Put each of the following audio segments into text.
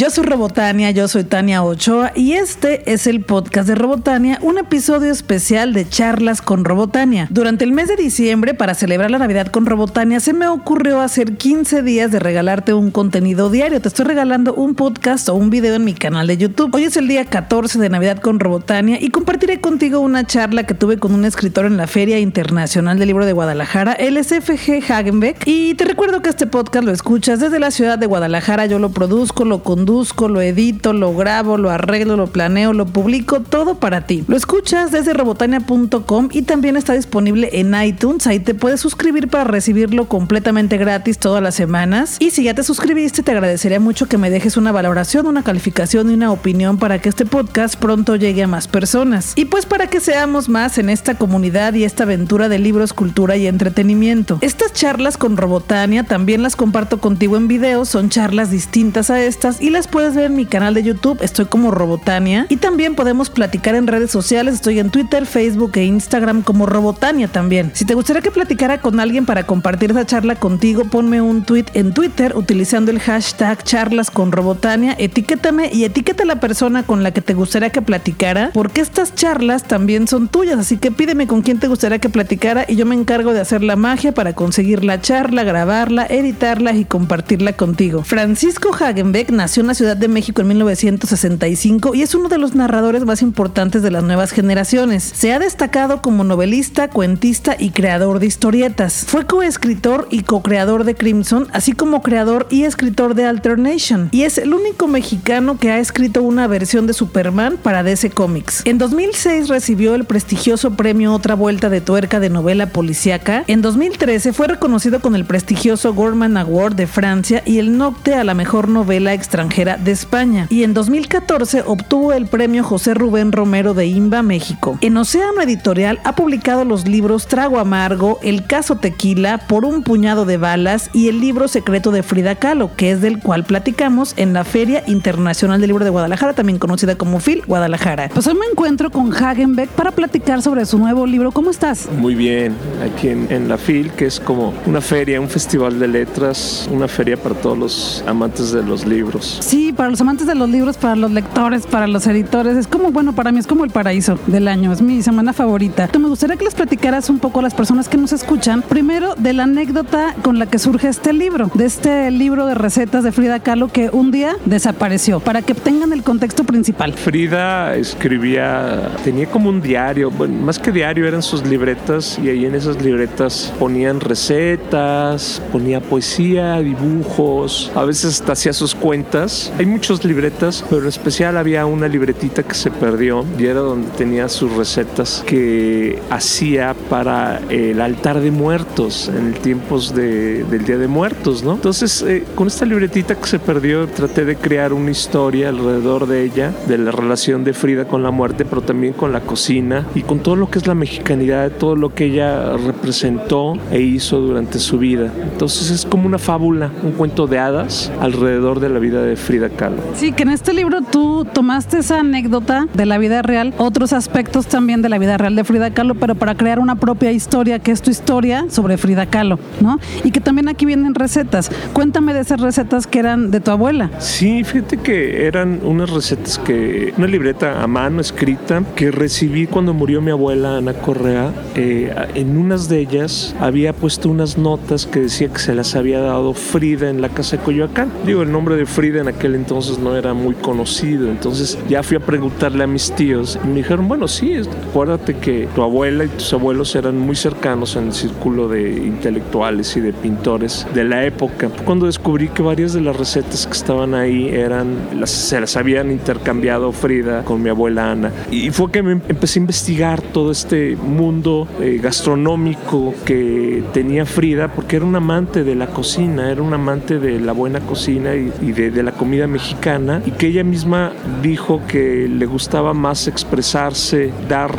Yo soy Robotania, yo soy Tania Ochoa y este es el podcast de Robotania, un episodio especial de charlas con Robotania. Durante el mes de diciembre, para celebrar la Navidad con Robotania, se me ocurrió hacer 15 días de regalarte un contenido diario. Te estoy regalando un podcast o un video en mi canal de YouTube. Hoy es el día 14 de Navidad con Robotania y compartiré contigo una charla que tuve con un escritor en la Feria Internacional del Libro de Guadalajara, el SFG Hagenbeck. Y te recuerdo que este podcast lo escuchas desde la ciudad de Guadalajara. Yo lo produzco, lo conduzco, lo edito, lo grabo, lo arreglo, lo planeo, lo publico, todo para ti. Lo escuchas desde robotania.com y también está disponible en iTunes. Ahí te puedes suscribir para recibirlo completamente gratis todas las semanas. Y si ya te suscribiste, te agradecería mucho que me dejes una valoración, una calificación y una opinión para que este podcast pronto llegue a más personas. Y pues para que seamos más en esta comunidad y esta aventura de libros, cultura y entretenimiento. Estas charlas con Robotania también las comparto contigo en video, son charlas distintas a estas y las puedes ver mi canal de YouTube, estoy como Robotania. Y también podemos platicar en redes sociales, estoy en Twitter, Facebook e Instagram como Robotania también. Si te gustaría que platicara con alguien para compartir esa charla contigo, ponme un tweet en Twitter utilizando el hashtag charlas con Robotania, etiquétame y etiqueta a la persona con la que te gustaría que platicara, porque estas charlas también son tuyas, así que pídeme con quién te gustaría que platicara y yo me encargo de hacer la magia para conseguir la charla, grabarla, editarla y compartirla contigo. Francisco Hagenbeck nació en la Ciudad de México en 1965 y es uno de los narradores más importantes de las nuevas generaciones. Se ha destacado como novelista, cuentista y creador de historietas. Fue coescritor y co-creador de Crimson, así como creador y escritor de Alternation, y es el único mexicano que ha escrito una versión de Superman para DC Comics. En 2006 recibió el prestigioso premio Otra Vuelta de Tuerca de novela policíaca. En 2013 fue reconocido con el prestigioso Gorman Award de Francia y el Nocte a la mejor novela extranjera de España. Y en 2014 obtuvo el premio José Rubén Romero de IMBA México. En Océano Editorial ha publicado los libros Trago Amargo, El Caso Tequila, Por un puñado de balas y el libro secreto de Frida Kahlo, que es del cual platicamos en la Feria Internacional del Libro de Guadalajara, también conocida como FIL Guadalajara. Pues hoy me encuentro con Hagenbeck para platicar sobre su nuevo libro. ¿Cómo estás? Muy bien, aquí en, en la FIL, que es como una feria, un festival de letras, una feria para todos los amantes de los libros. Sí, para los amantes de los libros, para los lectores, para los editores, es como, bueno, para mí es como el paraíso del año, es mi semana favorita. Te me gustaría que les platicaras un poco a las personas que nos escuchan, primero de la anécdota con la que surge este libro, de este libro de recetas de Frida Kahlo que un día desapareció, para que tengan el contexto principal. Frida escribía, tenía como un diario, bueno, más que diario eran sus libretas y ahí en esas libretas ponían recetas, ponía poesía, dibujos, a veces hasta hacía sus cuentas. Hay muchas libretas, pero en especial había una libretita que se perdió y era donde tenía sus recetas que hacía para el altar de muertos en tiempos de, del Día de Muertos, ¿no? Entonces, eh, con esta libretita que se perdió, traté de crear una historia alrededor de ella, de la relación de Frida con la muerte, pero también con la cocina y con todo lo que es la mexicanidad, todo lo que ella representó e hizo durante su vida. Entonces es como una fábula, un cuento de hadas alrededor de la vida de Frida Kahlo. Sí, que en este libro tú tomaste esa anécdota de la vida real, otros aspectos también de la vida real de Frida Kahlo, pero para crear una propia historia, que es tu historia sobre Frida Kahlo, ¿no? Y que también aquí vienen recetas. Cuéntame de esas recetas que eran de tu abuela. Sí, fíjate que eran unas recetas que, una libreta a mano escrita que recibí cuando murió mi abuela Ana Correa. Eh, en unas de ellas había puesto unas notas que decía que se las había dado Frida en la casa de Coyoacán. Digo, el nombre de Frida en aquel entonces no era muy conocido, entonces ya fui a preguntarle a mis tíos y me dijeron, bueno, sí, acuérdate que tu abuela y tus abuelos eran muy cercanos en el círculo de intelectuales y de pintores de la época. Cuando descubrí que varias de las recetas que estaban ahí eran, las, se las habían intercambiado Frida con mi abuela Ana. Y fue que me empecé a investigar todo este mundo eh, gastronómico que tenía Frida, porque era un amante de la cocina, era un amante de la buena cocina y, y de, de la comida mexicana, y que ella misma dijo que le gustaba más expresarse, dar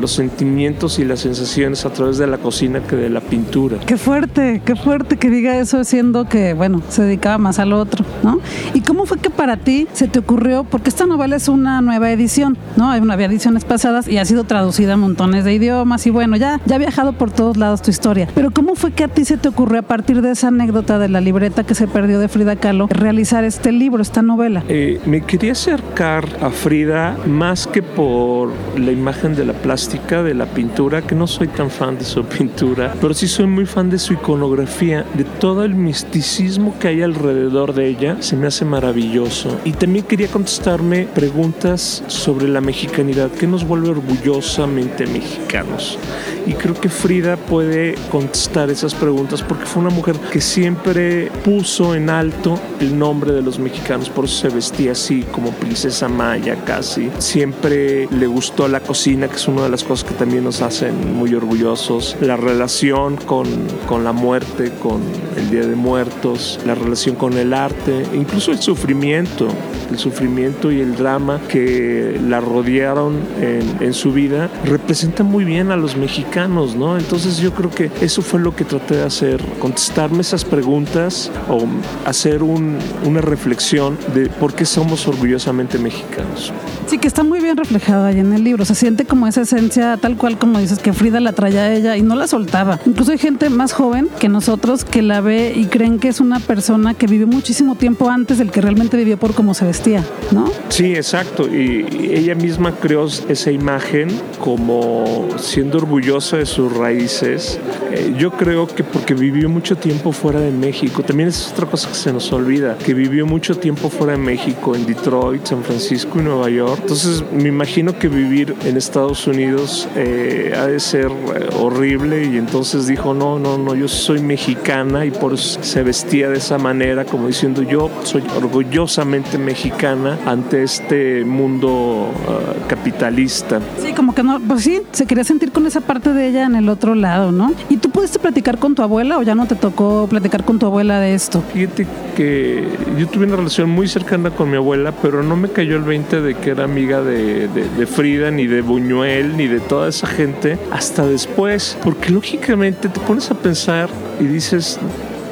los sentimientos y las sensaciones a través de la cocina que de la pintura. Qué fuerte, qué fuerte que diga eso siendo que, bueno, se dedicaba más al otro, ¿no? ¿Y cómo fue que para ti se te ocurrió? Porque esta novela es una nueva edición, ¿no? Hay una ediciones pasadas y ha sido traducida a montones de idiomas y bueno, ya, ya ha viajado por todos lados tu historia. Pero ¿cómo fue que a ti se te ocurrió a partir de esa anécdota de la libreta que se perdió de Frida Kahlo realizar este libro? Libro, esta novela? Eh, me quería acercar a Frida más que por la imagen de la plástica, de la pintura, que no soy tan fan de su pintura, pero sí soy muy fan de su iconografía, de todo el misticismo que hay alrededor de ella, se me hace maravilloso. Y también quería contestarme preguntas sobre la mexicanidad, que nos vuelve orgullosamente mexicanos. Y creo que Frida puede contestar esas preguntas porque fue una mujer que siempre puso en alto el nombre de los mexicanos, por eso se vestía así como princesa maya casi. Siempre le gustó la cocina, que es una de las cosas que también nos hacen muy orgullosos. La relación con, con la muerte, con el Día de Muertos, la relación con el arte, incluso el sufrimiento, el sufrimiento y el drama que la rodearon en, en su vida, representan muy bien a los mexicanos, ¿no? Entonces yo creo que eso fue lo que traté de hacer, contestarme esas preguntas o hacer un, una reflexión de por qué somos orgullosamente mexicanos. Sí, que está muy bien reflejada ahí en el libro. Se siente como esa esencia, tal cual como dices, que Frida la traía a ella y no la soltaba. Incluso hay gente más joven que nosotros que la ve y creen que es una persona que vivió muchísimo tiempo antes del que realmente vivió por cómo se vestía, ¿no? Sí, exacto. Y ella misma creó esa imagen como siendo orgullosa de sus raíces. Eh, yo creo que porque vivió mucho tiempo fuera de México, también es otra cosa que se nos olvida, que vivió mucho tiempo fuera de México, en Detroit, San Francisco y Nueva York. Entonces me imagino que vivir en Estados Unidos eh, ha de ser eh, horrible y entonces dijo, no, no, no, yo soy mexicana y por eso se vestía de esa manera, como diciendo yo soy orgullosamente mexicana ante este mundo uh, capitalista. Sí, como que no, pues sí, se quería sentir con esa parte de ella en el otro lado, ¿no? ¿Y tú pudiste platicar con tu abuela o ya no te tocó platicar con tu abuela de esto? Fíjate que yo tuve una relación muy cercana con mi abuela, pero no me cayó el 20 de que era amiga de, Frida, ni de Buñuel, ni de toda esa gente, hasta después, porque lógicamente te pones a pensar y dices,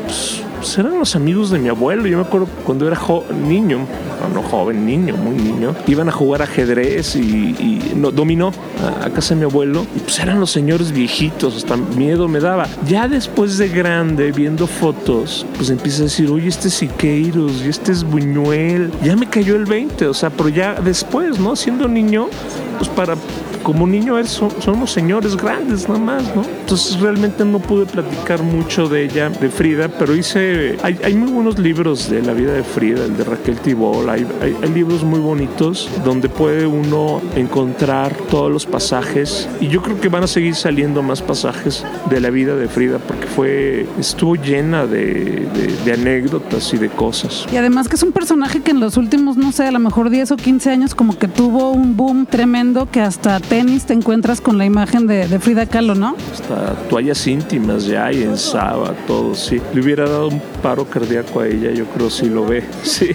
pues, pues eran los amigos de mi abuelo. Yo me acuerdo cuando era niño, no joven, niño, muy niño, iban a jugar ajedrez y, no, dominó a, casa de mi abuelo. Y pues eran los señores viejitos, hasta miedo me daba. Ya después de grande, viendo fotos, pues empieza a decir, oye, este es Siqueiros y este es Buñuel. Ya me cayó el 20, o sea, pero ya después, ¿no? Siendo niño, pues para como niño son, somos señores grandes nada más, ¿no? Entonces realmente no pude platicar mucho de ella, de Frida, pero hice, hay, hay muy buenos libros de la vida de Frida, el de Raquel Tibol, hay, hay, hay, libros muy bonitos donde puede uno encontrar todos los pasajes y yo creo que van a seguir saliendo más pasajes de la vida de Frida porque fue, estuvo llena de, de, de anécdotas y de cosas. Y además que es un personaje que en los últimos, no sé, a lo mejor 10 o 15 años como que tuvo un boom tremendo que hasta tenis te encuentras con la imagen de, de Frida Kahlo, ¿no? Toallas íntimas ya y en Saba, todo, sí. Le hubiera dado un paro cardíaco a ella, yo creo, si lo ve. Sí.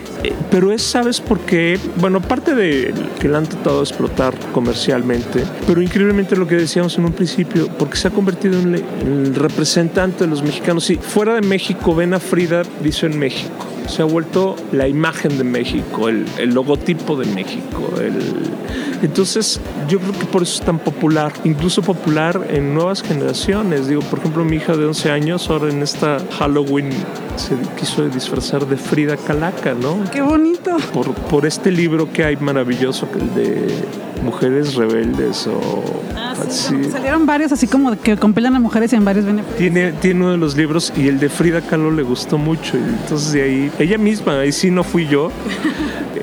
Pero es, ¿sabes por qué? Bueno, aparte de que la han tratado de explotar comercialmente, pero increíblemente lo que decíamos en un principio, porque se ha convertido en el representante de los mexicanos. Si fuera de México ven a Frida, dice en México se ha vuelto la imagen de México, el, el logotipo de México. El... Entonces, yo creo que por eso es tan popular, incluso popular en nuevas generaciones. Digo, por ejemplo, mi hija de 11 años, ahora en esta Halloween, se quiso disfrazar de Frida Calaca, ¿no? ¡Qué bonito! Por, por este libro que hay maravilloso, que el de Mujeres Rebeldes o... Ah, sí, así. Salieron varios así como que compilan a mujeres en varios beneficios. Tiene, tiene uno de los libros y el de Frida Kahlo le gustó mucho. Y entonces de ahí, ella misma, ahí sí no fui yo,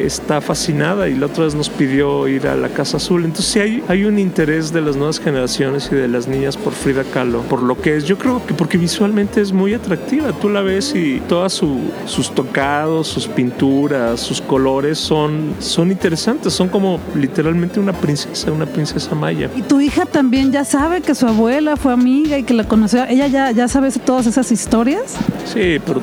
está fascinada y la otra vez nos pidió ir a la Casa Azul. Entonces sí hay, hay un interés de las nuevas generaciones y de las niñas por Frida Kahlo, por lo que es. Yo creo que porque visualmente es muy atractiva. Tú la ves y todas su, sus tocados, sus pinturas, sus colores son, son interesantes. Son como literalmente una princesa, una princesa maya. Y tu hija también ya sabe que su abuela fue amiga y que la conoció. ¿Ella ya, ya sabe todas esas historias? Sí, pero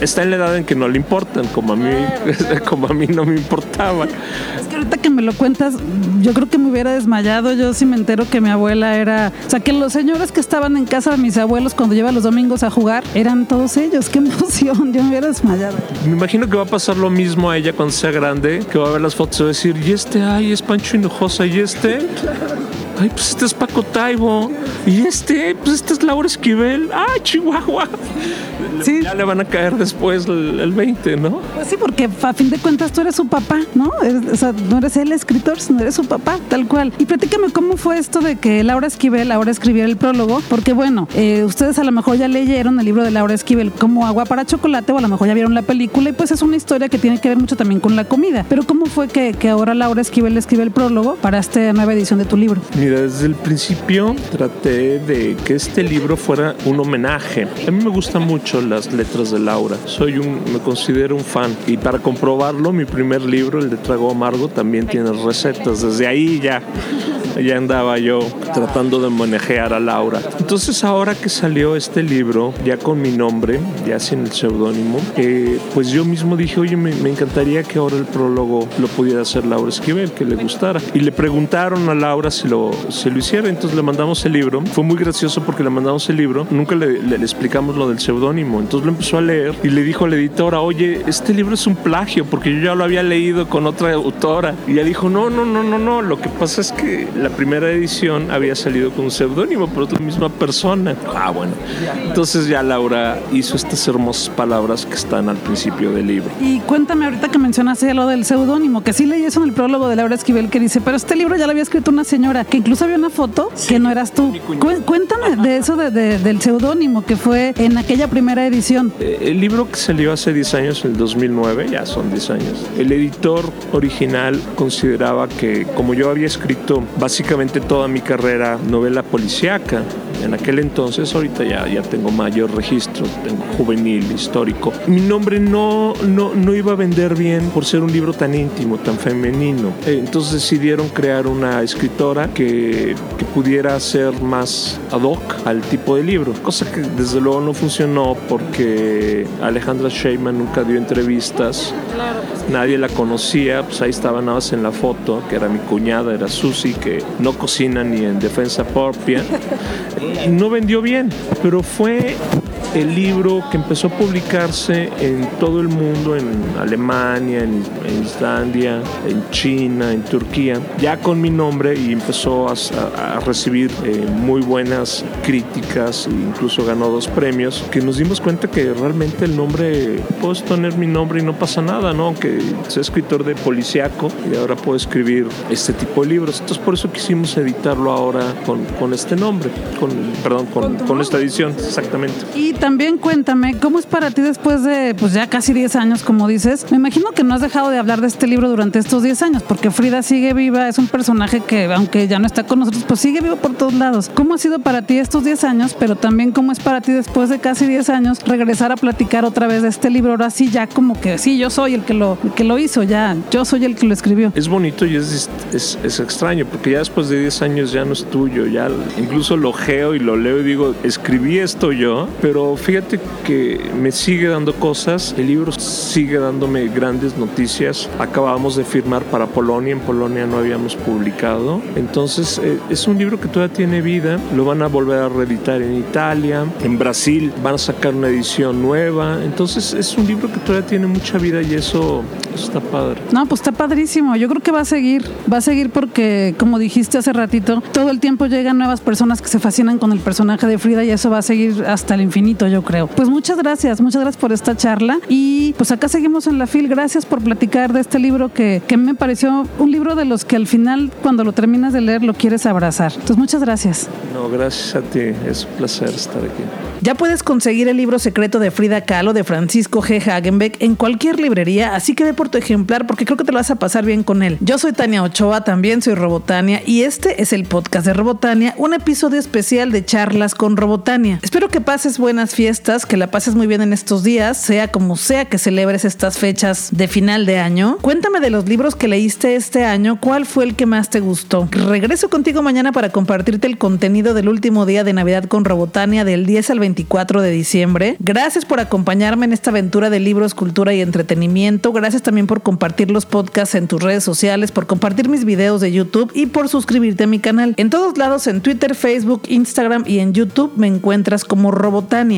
está en la edad en que no le importan, como a mí, como a mí no me importaba. Es que ahorita que me lo cuentas, yo creo que me hubiera desmayado. Yo sí me entero que mi abuela era. O sea, que los señores que estaban en casa de mis abuelos cuando lleva los domingos a jugar eran todos ellos. ¡Qué emoción! Yo me hubiera desmayado. Me imagino que va a pasar lo mismo a ella cuando sea grande, que va a ver las fotos y va a decir: ¿y este? ¡Ay, es Pancho Hinojosa! ¿Y este? Ay, pues este es Paco Taibo. Y este, pues este es Laura Esquivel. ¡Ay, Chihuahua! Sí. Ya le van a caer después el, el 20, ¿no? Pues sí, porque a fin de cuentas tú eres su papá, ¿no? O sea, no eres el escritor, sino eres su papá, tal cual. Y platícame cómo fue esto de que Laura Esquivel ahora escribiera el prólogo, porque bueno, eh, ustedes a lo mejor ya leyeron el libro de Laura Esquivel como Agua para Chocolate o a lo mejor ya vieron la película y pues es una historia que tiene que ver mucho también con la comida. Pero ¿cómo fue que, que ahora Laura Esquivel escribe el prólogo para esta nueva edición de tu libro? Mira, desde el principio traté de que este libro fuera un homenaje. A mí me gustan mucho las letras de Laura. Soy un, me considero un fan. Y para comprobarlo, mi primer libro, el de Trago Amargo, también tiene recetas. Desde ahí ya, ya andaba yo tratando de manejar a Laura. Entonces ahora que salió este libro, ya con mi nombre, ya sin el seudónimo, eh, pues yo mismo dije, oye, me, me encantaría que ahora el prólogo lo pudiera hacer Laura Esquivel, que le gustara. Y le preguntaron a Laura si lo, si lo hiciera, entonces le mandamos el libro. Fue muy gracioso porque le mandamos el libro, nunca le, le- le explicamos lo del seudónimo. Entonces lo empezó a leer y le dijo a la editora, oye, este libro es un plagio porque yo ya lo había leído con otra autora. Y ella dijo, no, no, no, no, no, lo que pasa es que la primera edición había salido con un seudónimo, pero es la misma persona. Ah, bueno. Entonces ya Laura hizo estas hermosas palabras que están al principio del libro. Y cuéntame ahorita que mencionaste lo del seudónimo, que sí leí eso en el prólogo de Laura Esquivel que dice, pero este libro ya lo había escrito una señora, que incluso había una foto que no eras tú. Cu- cuéntame de eso de- de- del seudónimo que fue en aquella primera edición. Eh, El libro que salió hace 10 años, en el 2009, ya son 10 años, el editor original consideraba que como yo había escrito básicamente toda mi carrera novela policíaca, en aquel entonces, ahorita ya, ya tengo mayor registro, tengo juvenil, histórico, mi nombre no, no, no iba a vender bien por ser un libro tan íntimo, tan femenino. Eh, Entonces decidieron crear una escritora que, que pudiera ser más ad hoc al tipo de libro, cosa que desde luego no funcionó porque Alejandra Sheyman nunca dio entrevistas, nadie la conocía, pues ahí estaba nada más en la foto, que era mi cuñada, era Susi, que no cocina ni en defensa propia, no vendió bien, pero fue el libro que empezó a publicarse en todo el mundo, en Alemania, en, en Islandia, en China, en Turquía, ya con mi nombre y empezó a, a- recibir eh, muy buenas críticas, e incluso ganó dos premios, que nos dimos cuenta que realmente el nombre, puedes poner mi nombre y no pasa nada, ¿no? Que soy escritor de policiaco y ahora puedo escribir este tipo de libros. Entonces por eso quisimos editarlo ahora con, con este nombre, con, perdón, con, con esta edición, exactamente. Y también cuéntame, ¿cómo es para ti después de pues ya casi 10 años, como dices? Me imagino que no has dejado de hablar de este libro durante estos 10 años, porque Frida sigue viva, es un personaje que, aunque ya no está con nosotros, pues sigue vivo por todos lados. ¿Cómo ha sido para ti estos 10 años, pero también cómo es para ti después de casi 10 años regresar a platicar otra vez de este libro? Ahora sí, ya como que sí, yo soy el que lo, que lo hizo, ya, yo soy el que lo escribió. Es bonito y es, es, es extraño, porque ya después de 10 años ya no es tuyo, ya incluso lo geo y lo leo y digo, escribí esto yo, pero fíjate que me sigue dando cosas, el libro sigue dándome grandes noticias, acabamos de firmar para Polonia, en Polonia no habíamos publicado, entonces eh, es un libro que todavía tiene vida, lo van a volver a reeditar en Italia, en Brasil van a sacar una edición nueva, entonces es un libro que todavía tiene mucha vida y eso, está padre. No, pues está padrísimo. Yo creo que va a seguir. Va a seguir porque, como dijiste hace ratito, todo el tiempo llegan nuevas personas que se fascinan con el personaje de Frida y eso va a seguir hasta el infinito, yo creo. Pues muchas gracias, muchas gracias por esta charla. Y pues acá seguimos en la FIL. Gracias por platicar de este libro que, que me pareció un libro de los que al final, cuando lo terminas de leer, lo quieres abrazar. Entonces, muchas gracias. No, gracias a ti, es un placer estar aquí. Ya puedes conseguir el libro secreto de Frida Kahlo de Francisco G. Hagenbeck en cualquier librería, así que ve por tu ejemplar porque creo que te lo vas a pasar bien con él. Yo soy Tania Ochoa, también soy Robotania y este es el podcast de Robotania, un episodio especial de charlas con Robotania. Espero que pases buenas fiestas, que la pases muy bien en estos días, sea como sea que celebres estas fechas de final de año. Cuéntame de los libros que leíste este año, cuál fue el que más te gustó. Regreso contigo mañana para compartirte el contenido del último día de Navidad con Robotania del 10 al 24 de diciembre. Gracias por acompañarme en esta aventura de libros, cultura y entretenimiento. Gracias también por compartir los podcasts en tus redes sociales, por compartir mis videos de YouTube y por suscribirte a mi canal. En todos lados, en Twitter, Facebook, Instagram y en YouTube me encuentras como Robotania.